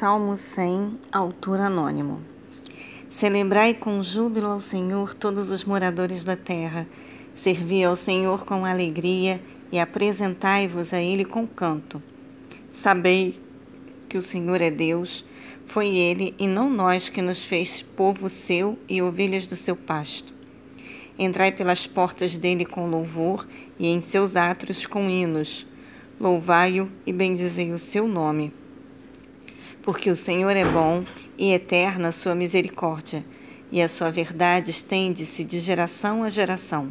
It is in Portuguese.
Salmo 100, autor anônimo. Celebrai com júbilo ao Senhor todos os moradores da terra. Servi ao Senhor com alegria e apresentai-vos a Ele com canto. Sabei que o Senhor é Deus, foi Ele e não nós que nos fez povo seu e ovelhas do seu pasto. Entrai pelas portas dele com louvor e em seus átrios com hinos. Louvai-o e bendizei o seu nome porque o Senhor é bom e eterna a sua misericórdia, e a sua verdade estende-se de geração a geração.